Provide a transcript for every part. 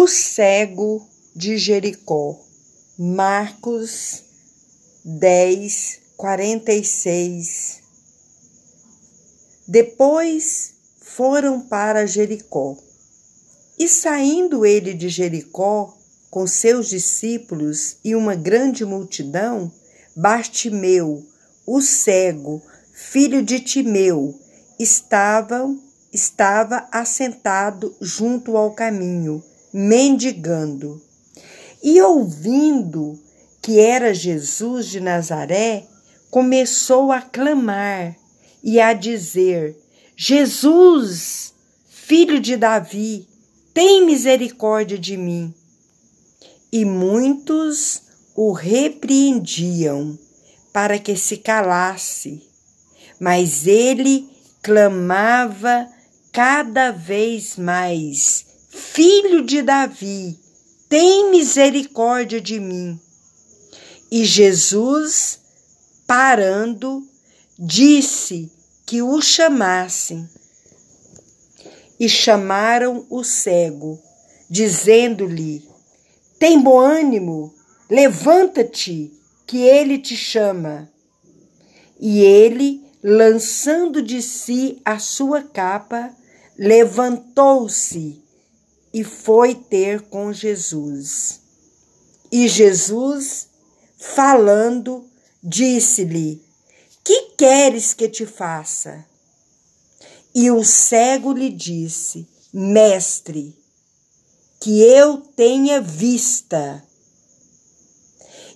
O cego de Jericó. Marcos 10, 46. Depois foram para Jericó. E saindo ele de Jericó, com seus discípulos e uma grande multidão, Bartimeu, o cego, filho de Timeu, estava assentado junto ao caminho mendigando. E ouvindo que era Jesus de Nazaré, começou a clamar e a dizer: Jesus, filho de Davi, tem misericórdia de mim. E muitos o repreendiam para que se calasse, mas ele clamava cada vez mais: Filho de Davi, tem misericórdia de mim. E Jesus, parando, disse que o chamassem. E chamaram o cego, dizendo-lhe: Tem bom ânimo, levanta-te, que ele te chama. E ele, lançando de si a sua capa, levantou-se e foi ter com Jesus. E Jesus, falando, disse-lhe: Que queres que te faça? E o cego lhe disse: Mestre, que eu tenha vista.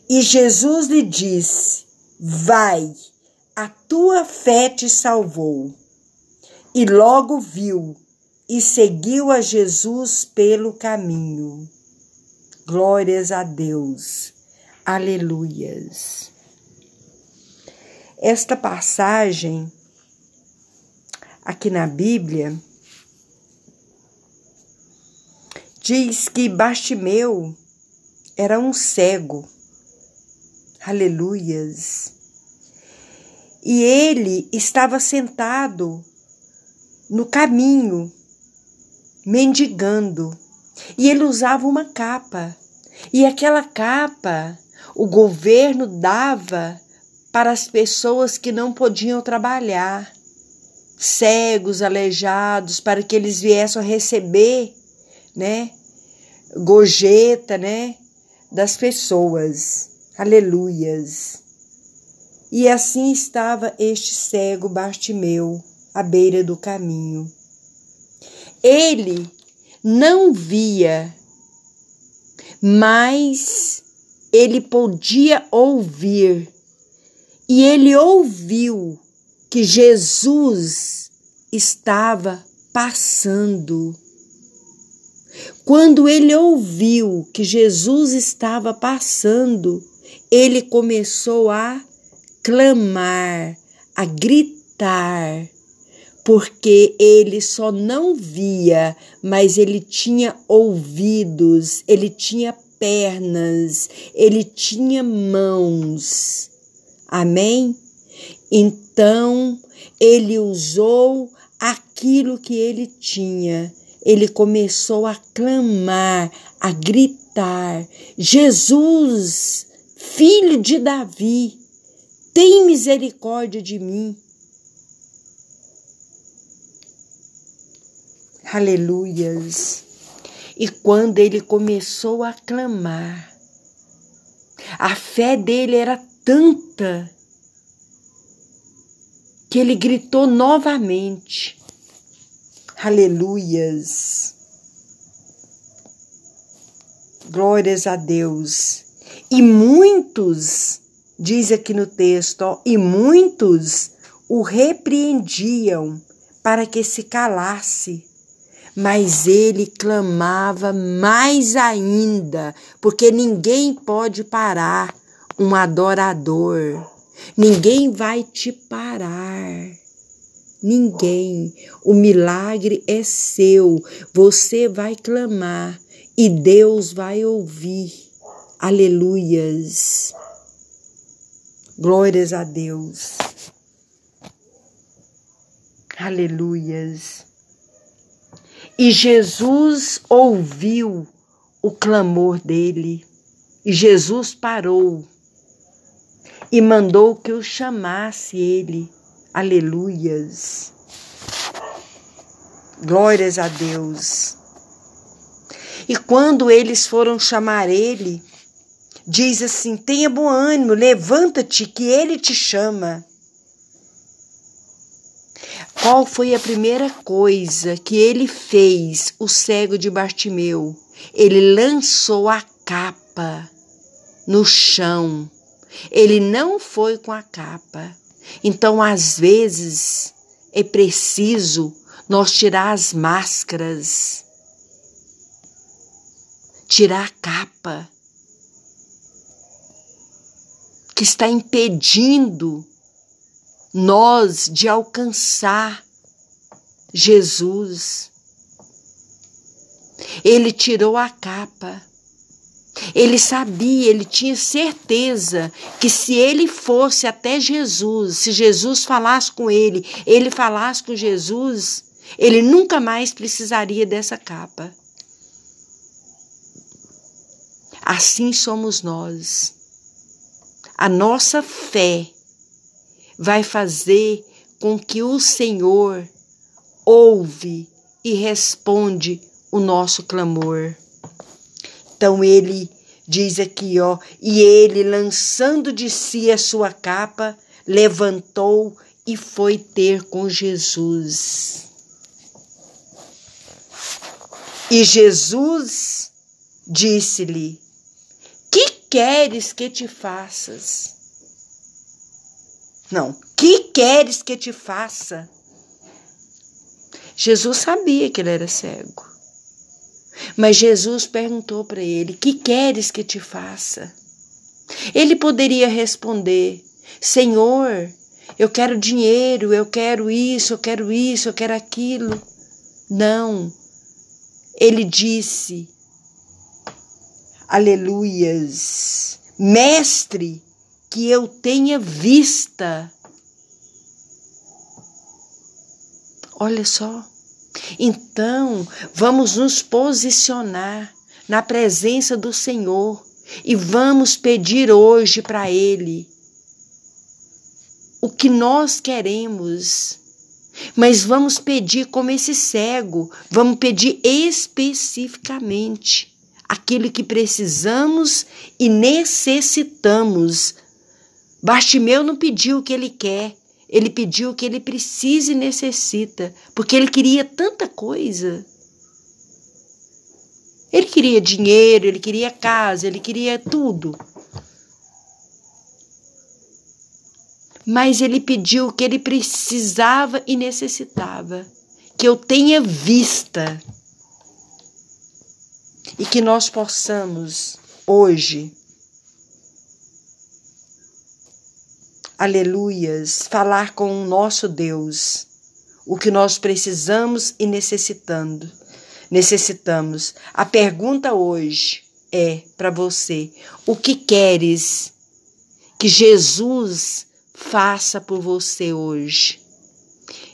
E Jesus lhe disse: Vai, a tua fé te salvou. E logo viu e seguiu a Jesus pelo caminho. Glórias a Deus. Aleluias. Esta passagem aqui na Bíblia diz que Bastimeu era um cego. Aleluias. E ele estava sentado no caminho mendigando. E ele usava uma capa. E aquela capa o governo dava para as pessoas que não podiam trabalhar, cegos, aleijados, para que eles viessem a receber, né, gorjeta, né, das pessoas. Aleluias. E assim estava este cego Bartimeu à beira do caminho. Ele não via, mas ele podia ouvir. E ele ouviu que Jesus estava passando. Quando ele ouviu que Jesus estava passando, ele começou a clamar, a gritar, porque ele só não via, mas ele tinha ouvidos, ele tinha pernas, ele tinha mãos. Amém? Então ele usou aquilo que ele tinha. Ele começou a clamar, a gritar: Jesus, filho de Davi, tem misericórdia de mim. Aleluias. E quando ele começou a clamar, a fé dele era tanta que ele gritou novamente. Aleluias. Glórias a Deus. E muitos, diz aqui no texto, ó, e muitos o repreendiam para que se calasse. Mas ele clamava mais ainda, porque ninguém pode parar um adorador. Ninguém vai te parar. Ninguém. O milagre é seu. Você vai clamar e Deus vai ouvir. Aleluias. Glórias a Deus. Aleluias. E Jesus ouviu o clamor dele. E Jesus parou e mandou que o chamasse ele. Aleluias. Glórias a Deus. E quando eles foram chamar ele, diz assim: tenha bom ânimo, levanta-te, que ele te chama. Qual foi a primeira coisa que ele fez, o cego de Bartimeu? Ele lançou a capa no chão. Ele não foi com a capa. Então, às vezes, é preciso nós tirar as máscaras, tirar a capa que está impedindo nós de alcançar Jesus. Ele tirou a capa. Ele sabia, ele tinha certeza que se ele fosse até Jesus, se Jesus falasse com ele, ele falasse com Jesus, ele nunca mais precisaria dessa capa. Assim somos nós. A nossa fé vai fazer com que o Senhor ouve e responde o nosso clamor. Então ele diz aqui, ó, e ele lançando de si a sua capa, levantou e foi ter com Jesus. E Jesus disse-lhe: Que queres que te faças? Não, que queres que te faça? Jesus sabia que ele era cego. Mas Jesus perguntou para ele: Que queres que te faça? Ele poderia responder: Senhor, eu quero dinheiro, eu quero isso, eu quero isso, eu quero aquilo. Não. Ele disse: Aleluias, mestre, que eu tenha vista. Olha só. Então, vamos nos posicionar na presença do Senhor e vamos pedir hoje para Ele o que nós queremos. Mas vamos pedir como esse cego, vamos pedir especificamente aquilo que precisamos e necessitamos. Bartimeu não pediu o que ele quer, ele pediu o que ele precisa e necessita, porque ele queria tanta coisa. Ele queria dinheiro, ele queria casa, ele queria tudo. Mas ele pediu o que ele precisava e necessitava, que eu tenha vista. E que nós possamos hoje aleluias, falar com o nosso Deus o que nós precisamos e necessitando. Necessitamos. A pergunta hoje é para você: o que queres que Jesus faça por você hoje?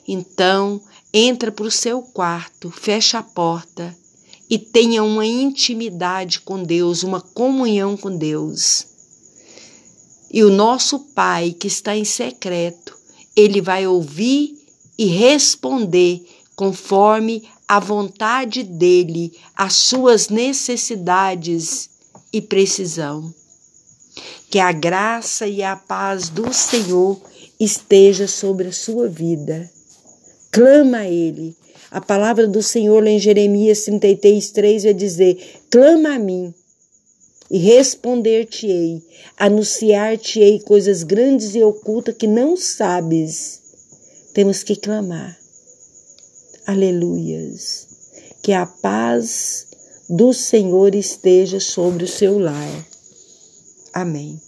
Então, entra para o seu quarto, fecha a porta e tenha uma intimidade com Deus, uma comunhão com Deus. E o nosso Pai que está em secreto, ele vai ouvir e responder conforme a vontade dele, as suas necessidades e precisão. Que a graça e a paz do Senhor esteja sobre a sua vida. Clama a Ele. A palavra do Senhor lá em Jeremias 33, 3 vai dizer: Clama a mim e responder-te-ei, anunciar-te-ei coisas grandes e ocultas que não sabes. Temos que clamar. Aleluias. Que a paz do Senhor esteja sobre o seu lar. Amém.